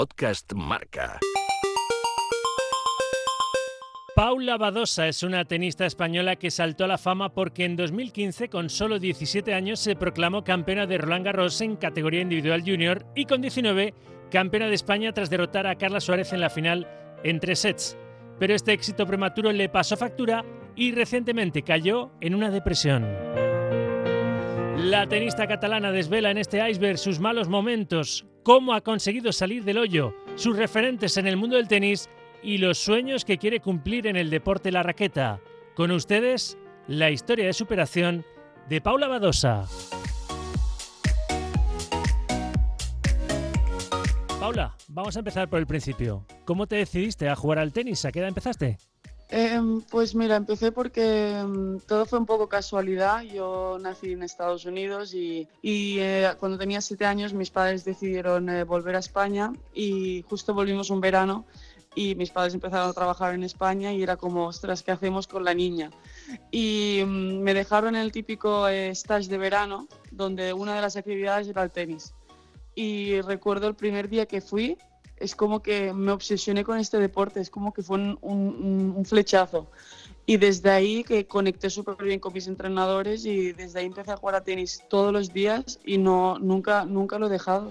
Podcast Marca. Paula Badosa es una tenista española que saltó a la fama porque en 2015, con solo 17 años, se proclamó campeona de Roland Garros en categoría individual junior y con 19, campeona de España tras derrotar a Carla Suárez en la final en tres sets. Pero este éxito prematuro le pasó factura y recientemente cayó en una depresión. La tenista catalana desvela en este iceberg sus malos momentos, cómo ha conseguido salir del hoyo, sus referentes en el mundo del tenis y los sueños que quiere cumplir en el deporte la raqueta. Con ustedes, la historia de superación de Paula Badosa. Paula, vamos a empezar por el principio. ¿Cómo te decidiste a jugar al tenis? ¿A qué edad empezaste? Em, pues mira, empecé porque em, todo fue un poco casualidad. Yo nací en Estados Unidos y, eh, cuando tenía siete años mis padres decidieron eh, volver a España y justo volvimos un verano y mis padres empezaron a trabajar en España y era como, ostras, ¿qué hacemos con la niña? Y mm, me dejaron el típico eh, stage de verano donde una de las actividades era el tenis. Y recuerdo el primer día que fui, es como que me obsesioné con este deporte, es como que fue un, un, flechazo. Y desde ahí que conecté súper bien con mis entrenadores y desde ahí empecé a jugar a tenis todos los días y no, nunca, nunca lo he dejado.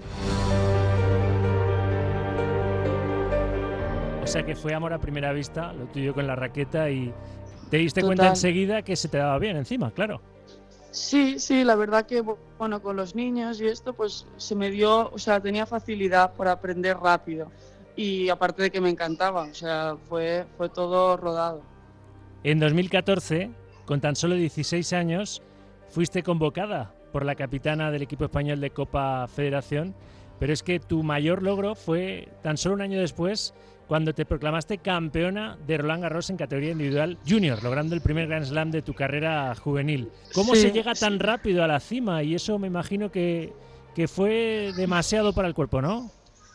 O sea que fue amor a primera vista, lo tuyo con la raqueta y te diste cuenta enseguida que se te daba bien encima, claro. Sí, sí, la verdad que bueno, con los niños y esto pues se me dio, o sea, tenía facilidad por aprender rápido y aparte de que me encantaba, o sea, fue, fue todo rodado. En 2014, con tan solo 16 años, fuiste convocada por la capitana del equipo español de Copa Federación, pero es que tu mayor logro fue tan solo un año después cuando te proclamaste campeona de Roland Garros en categoría individual junior, logrando el primer Grand Slam de tu carrera juvenil. ¿Cómo se llega tan rápido a la cima? Y eso me imagino que, que fue demasiado para el cuerpo, ¿no?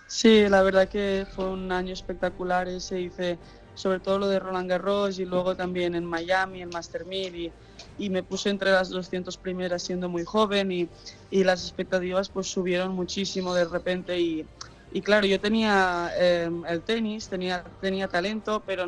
Sí, la verdad que fue un año espectacular ese, hice sobre todo lo de Roland Garros y luego también en Miami, en Master 1000 y, y me puse entre las 200 primeras siendo muy joven y, y las expectativas pues subieron muchísimo de repente y, y claro, yo tenía em, el tenis, tenía, tenía talento, pero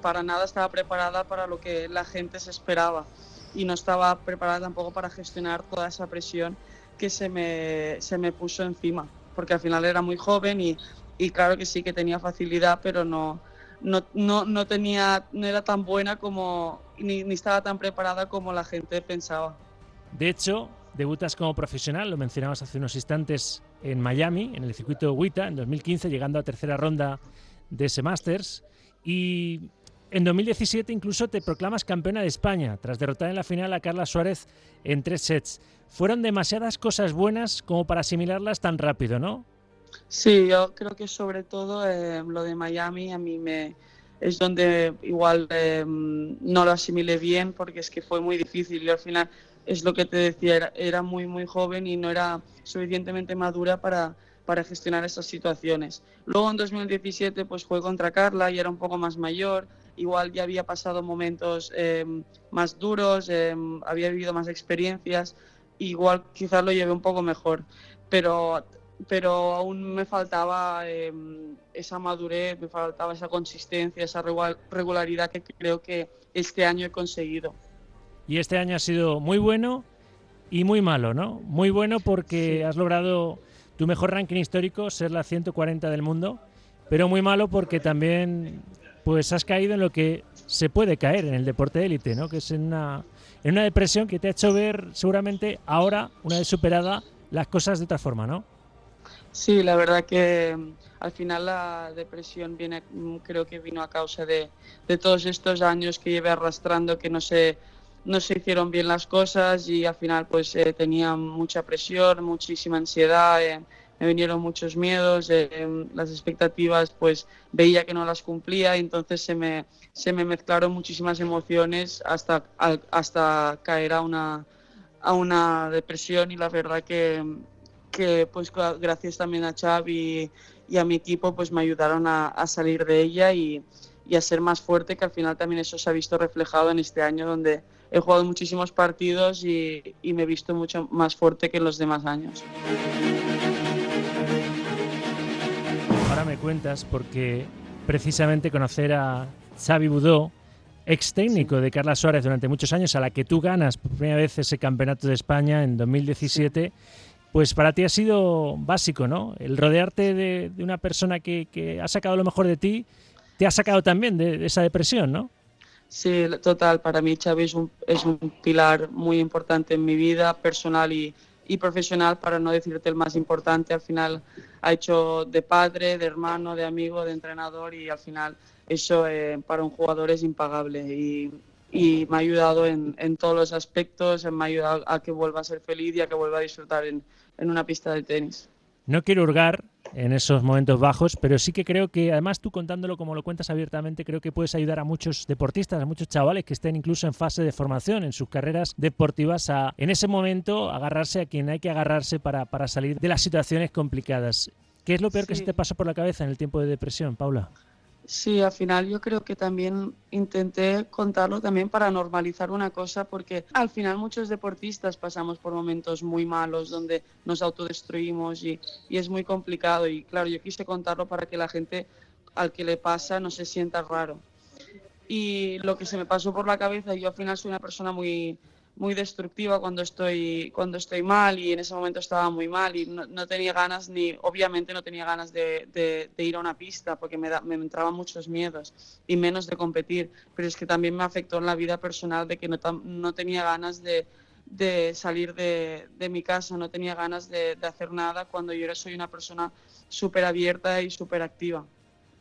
para nada estaba preparada para lo que la gente se esperaba. Y no estaba preparada tampoco para gestionar toda esa presión que se me, se me puso encima. Porque al final era muy joven y, y claro que sí que tenía facilidad, pero no, no, no, no, tenía, no era tan buena como, ni, ni estaba tan preparada como la gente pensaba. De hecho, debutas como profesional, lo mencionabas hace unos instantes en Miami, en el circuito WITA, en 2015, llegando a tercera ronda de ese Masters. Y en 2017 incluso te proclamas campeona de España, tras derrotar en la final a Carla Suárez en tres sets. Fueron demasiadas cosas buenas como para asimilarlas tan rápido, ¿no? Sí, yo creo que sobre todo eh, lo de Miami a mí me es donde igual eh, no lo asimilé bien porque es que fue muy difícil y al final es lo que te decía, era, muy, muy joven y no era suficientemente madura para, para gestionar esas situaciones. Luego en 2017 pues fue contra Carla y era un poco más mayor, igual ya había pasado momentos em, más duros, em, había vivido más experiencias, igual quizás lo llevé un poco mejor, pero, pero aún me faltaba em, esa madurez, me faltaba esa consistencia, esa regularidad que creo que este año he conseguido. Y este año ha sido muy bueno y muy malo, ¿no? Muy bueno porque has logrado tu mejor ranking histórico, ser la 140 del mundo, pero muy malo porque también pues has caído en lo que se puede caer en el deporte de élite, ¿no? Que es en una, en una depresión que te ha hecho ver seguramente ahora, una vez superada, las cosas de otra forma, ¿no? Sí, la verdad que mm, al final la depresión viene, mm, creo que vino a causa de, de todos estos años que llevé arrastrando, que no sé no se hicieron bien las cosas y al final pues eh, tenía mucha presión, muchísima ansiedad, eh, me vinieron muchos miedos, eh, las expectativas pues veía que no las cumplía y entonces se me, se me mezclaron muchísimas emociones hasta, hasta caer a una, a una depresión y la verdad que, que pues gracias también a Xavi y, a mi equipo pues me ayudaron a, a salir de ella y, y a ser más fuerte, que al final también eso se ha visto reflejado en este año donde he jugado muchísimos partidos y, me he visto mucho más fuerte que en los demás años. Ahora me cuentas porque precisamente conocer a Xavi Budó, ex técnico de Carla Suárez durante muchos años, a la que tú ganas por primera vez ese campeonato de España en 2017, pues para ti ha sido básico, ¿no? El rodearte de, una persona que, ha sacado lo mejor de ti, te ha sacado también de, esa depresión, ¿no? Sí, total. Para mí Xavi es un, es un pilar muy importante en mi vida personal y, y profesional, para no decirte el más importante. Al final ha hecho de padre, de hermano, de amigo, de entrenador y al final eso eh, para un jugador es impagable. Y, y me ha ayudado en, en, todos los aspectos, me ha ayudado a que vuelva a ser feliz y a que vuelva a disfrutar en, en una pista de tenis. No quiero hurgar en esos momentos bajos, pero sí que creo que, además tú contándolo como lo cuentas abiertamente, creo que puedes ayudar a muchos deportistas, a muchos chavales que estén incluso en fase de formación en sus carreras deportivas, a en ese momento agarrarse a quien hay que agarrarse para, para salir de las situaciones complicadas. ¿Qué es lo peor que se te pasa por la cabeza en el tiempo de depresión, Paula? Sí, al final yo creo que también intenté contarlo también para normalizar una cosa, porque al final muchos deportistas pasamos por momentos muy malos donde nos autodestruimos y, y es muy complicado. Y claro, yo quise contarlo para que la gente al que le pasa no se sienta raro. Y lo que se me pasó por la cabeza, yo al final soy una persona muy, muy destructiva cuando estoy, cuando estoy mal y en ese momento estaba muy mal y no, tenía ganas ni, obviamente no tenía ganas de, ir a una pista porque me, me entraban muchos miedos y menos de competir, pero es que también me afectó en la vida personal de que no, no tenía ganas de, salir de, de, mi casa, no tenía ganas de hacer nada cuando yo soy una persona súper abierta y súper activa.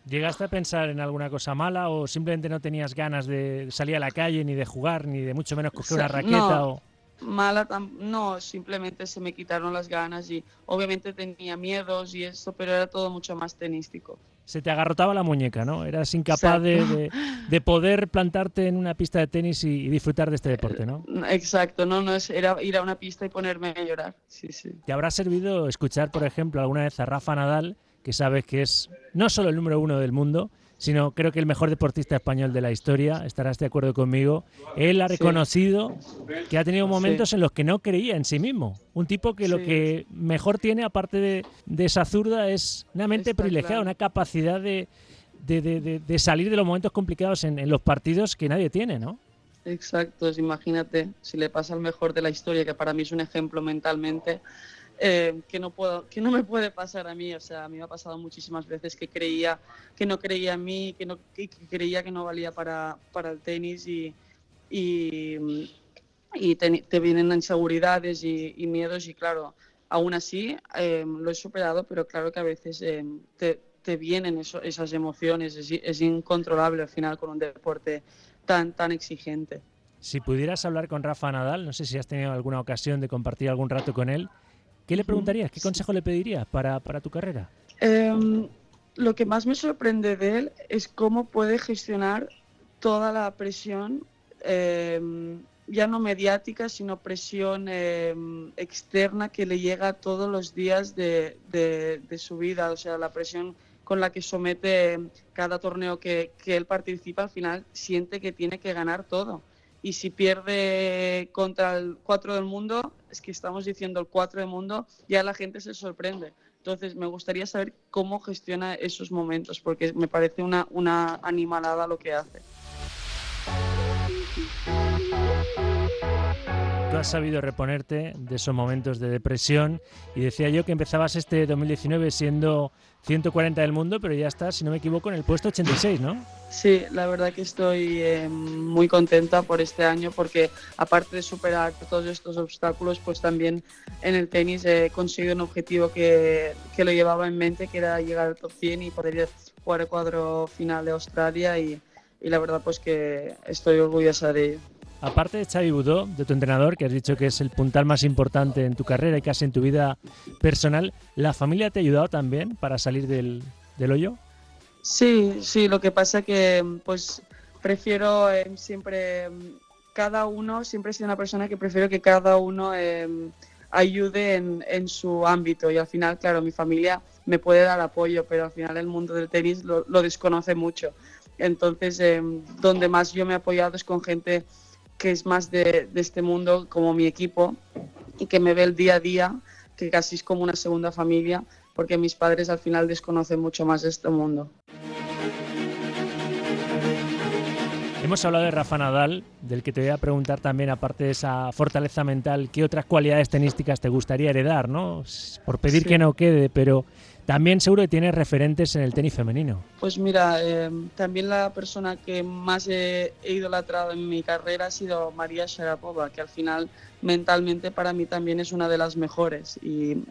¿Llegaste a pensar en alguna cosa mala o simplemente no tenías ganas de salir a la calle, ni de jugar, ni de mucho menos coger una raqueta? No, Mala, no, simplemente se me quitaron las ganas y obviamente tenía miedos y eso, pero era todo mucho más tenístico. Se te agarrotaba la muñeca, ¿no? Eras incapaz de, de, poder plantarte en una pista de tenis y, disfrutar de este deporte, ¿no? Exacto, no, no es, era ir a una pista y ponerme a llorar. Sí, sí. ¿Te habrá servido escuchar, por ejemplo, alguna vez a Rafa Nadal? Que sabes que es no solo el número uno del mundo, sino creo que el mejor deportista español de la historia, estarás de acuerdo conmigo. Él ha reconocido que ha tenido momentos en los que no creía en sí mismo. Un tipo que lo que mejor tiene, aparte de, esa zurda, es una mente privilegiada, una capacidad de, de, salir de los momentos complicados en, en los partidos que nadie tiene, ¿no? Exacto, imagínate, si le pasa al mejor de la historia, que para mí es un ejemplo mentalmente, eh, que, no puedo, que no me puede pasar a mí. O sea, a mí me ha pasado muchísimas veces que creía que no creía en mí, que, no, que creía que no valía para, para el tenis y, y, y te, vienen inseguridades y, miedos y claro, aún así eh, lo he superado, pero claro que a veces eh, te, te, vienen esas emociones, es, es, incontrolable al final con un deporte tan, tan exigente. Si pudieras hablar con Rafa Nadal, no sé si has tenido alguna ocasión de compartir algún rato con él, ¿Qué le preguntarías? ¿Qué consejo le pedirías para, tu carrera? Em, lo que más me sorprende de él es cómo puede gestionar toda la presión, em, ya no mediática, sino presión em, externa que le llega todos los días de, su vida, o sea, la presión con la que somete cada torneo que, que él participa, al final siente que tiene que ganar todo y si pierde contra el 4 del mundo, es que estamos diciendo el 4 del mundo, ya la gente se sorprende. Entonces, me gustaría saber cómo gestiona esos momentos, porque me parece una, una animalada lo que hace. Tú has sabido reponerte de esos momentos de depresión y decía yo que empezabas este 2019 siendo 140 del mundo, pero ya estás, si no me equivoco, en el puesto 86, ¿no? Sí, la verdad que estoy eh, muy contenta por este año porque aparte de superar todos estos obstáculos, pues también en el tenis he conseguido un objetivo que, que lo llevaba en mente, que era llegar al top 100 y poder jugar el cuadro final de Australia y, y la verdad pues que estoy orgullosa de ello. Aparte de Xavi Budó, de tu entrenador, que has dicho que es el puntal más importante en tu carrera y casi en tu vida personal, ¿la familia te ha ayudado también para salir del, del hoyo? Sí, sí, lo que pasa que pues prefiero em, siempre, em, cada uno, siempre he sido una persona que prefiero que cada uno em, ayude en, en, su ámbito y al final, claro, mi familia me puede dar apoyo, pero al final el mundo del tenis lo, lo desconoce mucho. Entonces, donde más yo me he apoyado es con gente que es más de, este mundo como mi equipo y que me ve el día a día, que casi es como una segunda familia porque mis padres al final desconocen mucho más de este mundo. Hemos hablado de Rafa Nadal, del que te voy a preguntar también, aparte de esa fortaleza mental, ¿qué otras cualidades tenísticas te gustaría heredar? ¿no? Por pedir que no quede, pero también seguro que tienes referentes en el tenis femenino. Pues mira, em, también la persona que más he, idolatrado en mi carrera ha sido María Sharapova, que al final mentalmente para mí también es una de las mejores. Y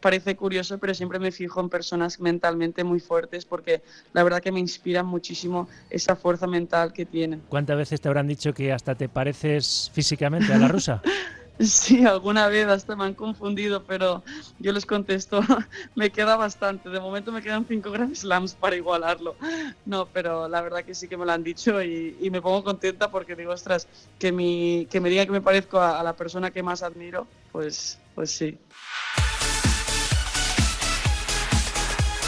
parece curioso, pero siempre me fijo en personas mentalmente muy fuertes porque la verdad que me inspira muchísimo esa fuerza mental que tienen. ¿Cuántas veces te habrán dicho que hasta te pareces físicamente a la rusa? Sí, alguna vez hasta me han confundido, pero yo les contesto, me queda bastante. De momento me quedan cinco Grand Slams para igualarlo. No, pero la verdad que sí que me lo han dicho y, me pongo contenta porque digo, ostras, que, mi, que me diga que me parezco a, a la persona que más admiro, pues, pues sí.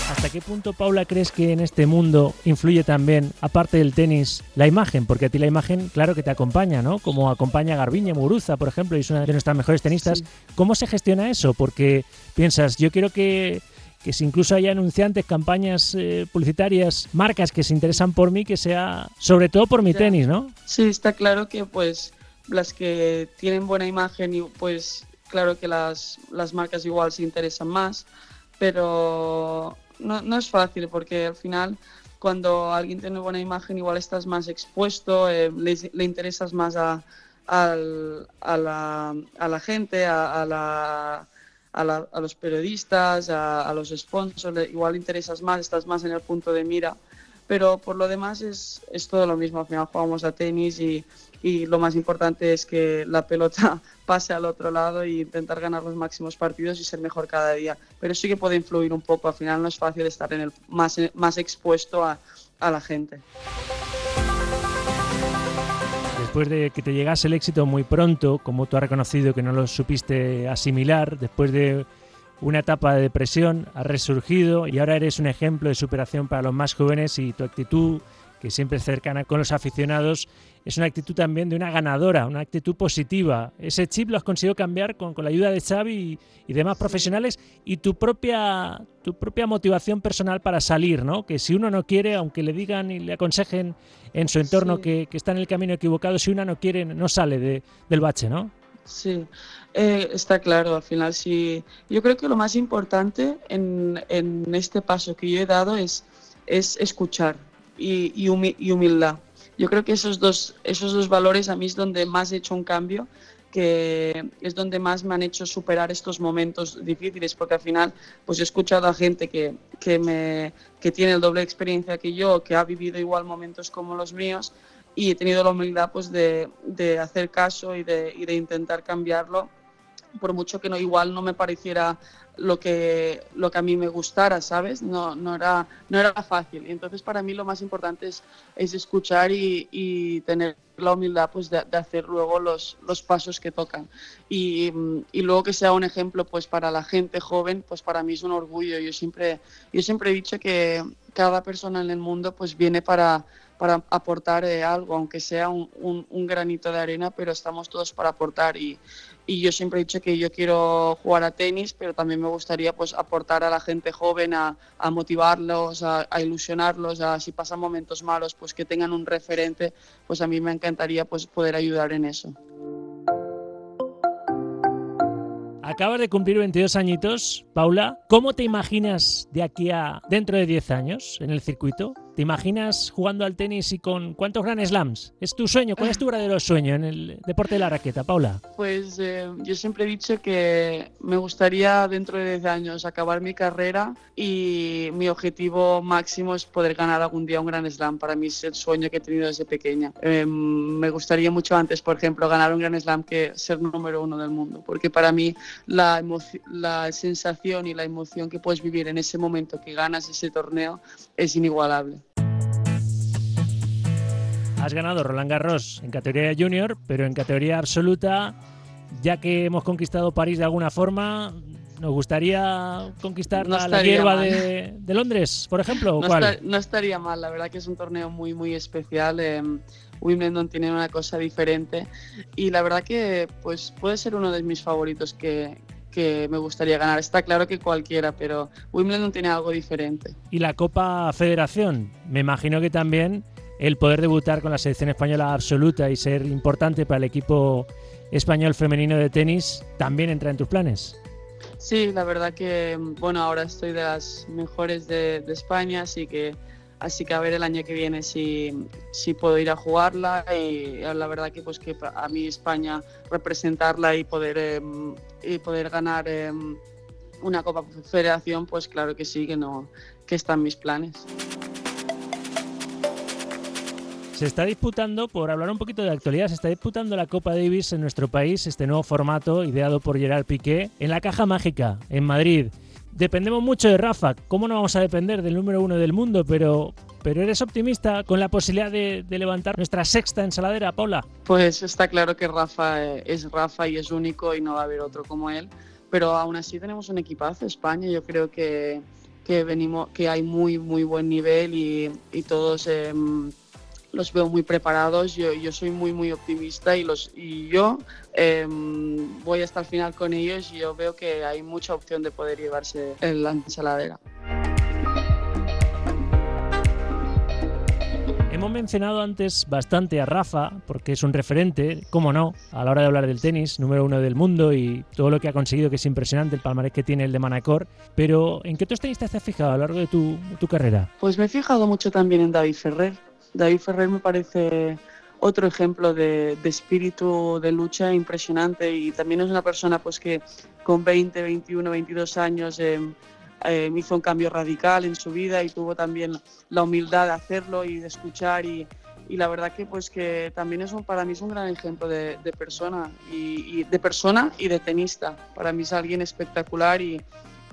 ¿Hasta qué punto, Paula, crees que en este mundo influye también, aparte del tenis, la imagen? Porque a ti la imagen, claro que te acompaña, ¿no? Como acompaña a Garbiñe Muguruza, por ejemplo, y es una de nuestras mejores tenistas. ¿Cómo se gestiona eso? Porque piensas, yo quiero que, que si incluso haya anunciantes, campañas eh, publicitarias, marcas que se interesan por mí, que sea sobre todo por mi tenis, ¿no? Sí, está claro que pues las que tienen buena imagen y pues claro que las, las marcas igual se interesan más, pero no, no, es fácil porque al final cuando alguien tiene buena imagen igual estás más expuesto, eh, le, interesas más a, a, la, a la, gente, a, los periodistas, a, los sponsors, igual interesas más, estás más en el punto de mira, pero por lo demás es, es todo lo mismo, al final jugamos a tenis y y lo más importante es que la pelota pase al otro lado e intentar ganar los máximos partidos y ser mejor cada día. Pero sí que puede influir un poco, al final no es fácil estar en el más, más expuesto a, a la gente. Después de que te llegase el éxito muy pronto, como tú has reconocido que no lo supiste asimilar, después de una etapa de depresión, has resurgido y ahora eres un ejemplo de superación para los más jóvenes y tu actitud que siempre es cercana con los aficionados, es una actitud también de una ganadora, una actitud positiva. Ese chip lo has conseguido cambiar con, la ayuda de Xavi y, demás profesionales y tu propia, tu propia motivación personal para salir, ¿no? Que si uno no quiere, aunque le digan y le aconsejen en su entorno que, está en el camino equivocado, si uno no quiere, no sale del bache, ¿no? Sí, eh, está claro, al final sí. Yo creo que lo más importante en, en este paso que yo he dado es, es escuchar y, y, humildad. Yo creo que esos dos, esos dos valores a mí es donde más he hecho un cambio, que es donde más me han hecho superar estos momentos difíciles, porque al final pues he escuchado a gente que, que, me, que tiene el doble experiencia que yo, que ha vivido igual momentos como los míos, y he tenido la humildad pues de, de hacer caso y de, y de intentar cambiarlo por mucho que no igual no me pareciera lo que, lo que a mí me gustara, ¿sabes? No, no, era, no era fácil. Entonces para mí lo más importante es, es escuchar y, y, tener la humildad pues, de, hacer luego los, los, pasos que tocan. Y, y, luego que sea un ejemplo pues, para la gente joven, pues para mí es un orgullo. Yo siempre, yo siempre he dicho que cada persona en el mundo pues, viene para para aportar eh, algo, aunque sea un, un, granito de arena, pero estamos todos para aportar y, y, yo siempre he dicho que yo quiero jugar a tenis, pero también me gustaría pues aportar a la gente joven, a, a motivarlos, a, a, ilusionarlos, a si pasan momentos malos, pues que tengan un referente, pues a mí me encantaría pues poder ayudar en eso. Acabas de cumplir 22 añitos, Paula. ¿Cómo te imaginas de aquí a dentro de 10 años en el circuito? ¿Te imaginas jugando al tenis y con cuántos Grand Slams? ¿Es tu sueño? ¿Cuál es tu verdadero sueño en el deporte de la raqueta, Paula? Pues eh, yo siempre he dicho que me gustaría dentro de 10 años acabar mi carrera y mi objetivo máximo es poder ganar algún día un Grand Slam. Para mí es el sueño que he tenido desde pequeña. Em, me gustaría mucho antes, por ejemplo, ganar un Grand Slam que ser número uno del mundo, porque para mí la, la sensación y la emoción que puedes vivir en ese momento que ganas ese torneo es inigualable. Has ganado Roland Garros en categoría junior, pero en categoría absoluta, ya que hemos conquistado París de alguna forma, ¿nos gustaría conquistar la, hierba de, Londres, por ejemplo? no, estaría mal, la verdad que es un torneo muy, muy especial. Eh, Wimbledon tiene una cosa diferente y la verdad que pues puede ser uno de mis favoritos que, que me gustaría ganar. Está claro que cualquiera, pero Wimbledon tiene algo diferente. ¿Y la Copa Federación? Me imagino que también el poder debutar con la selección española absoluta y ser importante para el equipo español femenino de tenis también entra en tus planes. Sí, la verdad que bueno, ahora estoy de las mejores de, España, así que así que a ver el año que viene si, si puedo ir a jugarla y la verdad que pues que a mí España representarla y poder em, y poder ganar em, una Copa Federación, pues claro que sí, que no que está en mis planes. Se está disputando, por hablar un poquito de actualidad, se está disputando la Copa Davis en nuestro país, este nuevo formato ideado por Gerard Piqué, en la Caja Mágica, en Madrid. Dependemos mucho de Rafa. ¿Cómo no vamos a depender del número uno del mundo? Pero, pero eres optimista con la posibilidad de, levantar nuestra sexta ensaladera, Paula. Pues está claro que Rafa eh, es Rafa y es único y no va a haber otro como él. Pero aún así tenemos un equipazo. España, yo creo que, que venimos, que hay muy, muy buen nivel y, todos. Em, los veo muy preparados, yo, yo soy muy muy optimista y, los, y yo em, voy hasta el final con ellos y yo veo que hay mucha opción de poder llevarse la ensaladera. Hemos mencionado antes bastante a Rafa, porque es un referente, cómo no, a la hora de hablar del tenis, número uno del mundo y todo lo que ha conseguido, que es impresionante, el palmarés que tiene el de Manacor. Pero, ¿en qué otros tenistas te has fijado a lo largo de tu, tu carrera? Pues me he fijado mucho también en David Ferrer. David Ferrer me parece otro ejemplo de, espíritu de lucha impresionante y también es una persona pues que con 20, 21, 22 años em, em, hizo un cambio radical en su vida y tuvo también la humildad de hacerlo y de escuchar y, la verdad que pues que también es un, para mí es un gran ejemplo de, persona y, de persona y de tenista. Para mí es alguien espectacular y,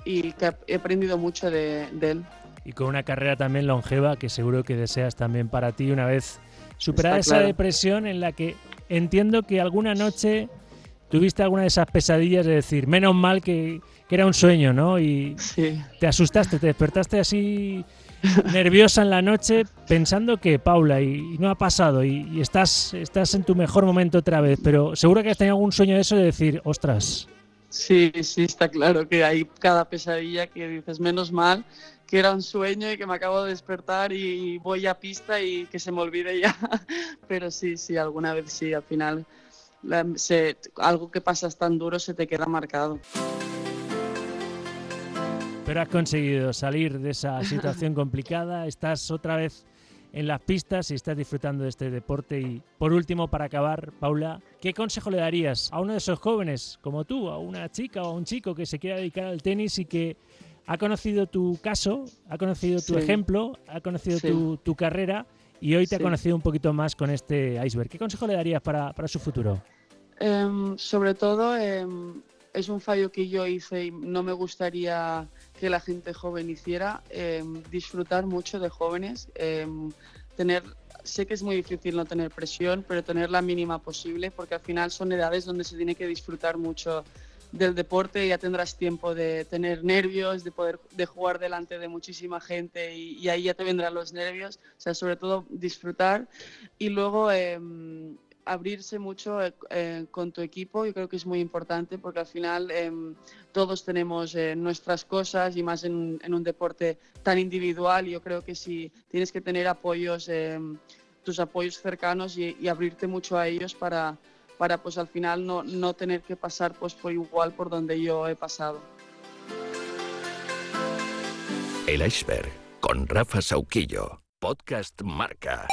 que he aprendido mucho de él y con una carrera también longeva que seguro que deseas también para ti una vez superada esa depresión en la que entiendo que alguna noche tuviste alguna de esas pesadillas de decir, menos mal que, era un sueño, ¿no? Y te asustaste, te despertaste así nerviosa en la noche pensando que Paula y, no ha pasado y, estás, estás en tu mejor momento otra vez, pero seguro que has tenido algún sueño de eso de decir, ostras. Sí, sí, está claro que hay cada pesadilla que dices, menos mal que era un sueño y que me acabo de despertar y voy a pista y que se me olvide ya. Pero sí, sí, alguna vez sí, al final algo que pasas tan duro se te queda marcado. Pero has conseguido salir de esa situación complicada, estás otra vez en las pistas y estás disfrutando de este deporte. Y por último, para acabar, Paula, ¿qué consejo le darías a uno de esos jóvenes como tú, a una chica o a un chico que se quiera dedicar al tenis y que ha conocido tu caso, ha conocido tu ejemplo, ha conocido tu, carrera y hoy te ha conocido un poquito más con este iceberg. ¿Qué consejo le darías para, su futuro? Em, sobre todo, em, es un fallo que yo hice y no me gustaría que la gente joven hiciera, em, disfrutar mucho de jóvenes, tener sé que es muy difícil no tener presión, pero tener la mínima posible, porque al final son edades donde se tiene que disfrutar mucho del deporte ya tendrás tiempo de tener nervios, de poder de jugar delante de muchísima gente y, ahí ya te vendrán los nervios. O sea, sobre todo disfrutar y luego em, abrirse mucho eh, eh, con tu equipo. Yo creo que es muy importante porque al final em, todos tenemos eh, nuestras cosas y más en, un deporte tan individual. Yo creo que si tienes que tener apoyos, em, tus apoyos cercanos y abrirte mucho a ellos para para pues al final no, no tener que pasar pues por igual por donde yo he pasado. El iceberg con Rafa Sauquillo, podcast Marca.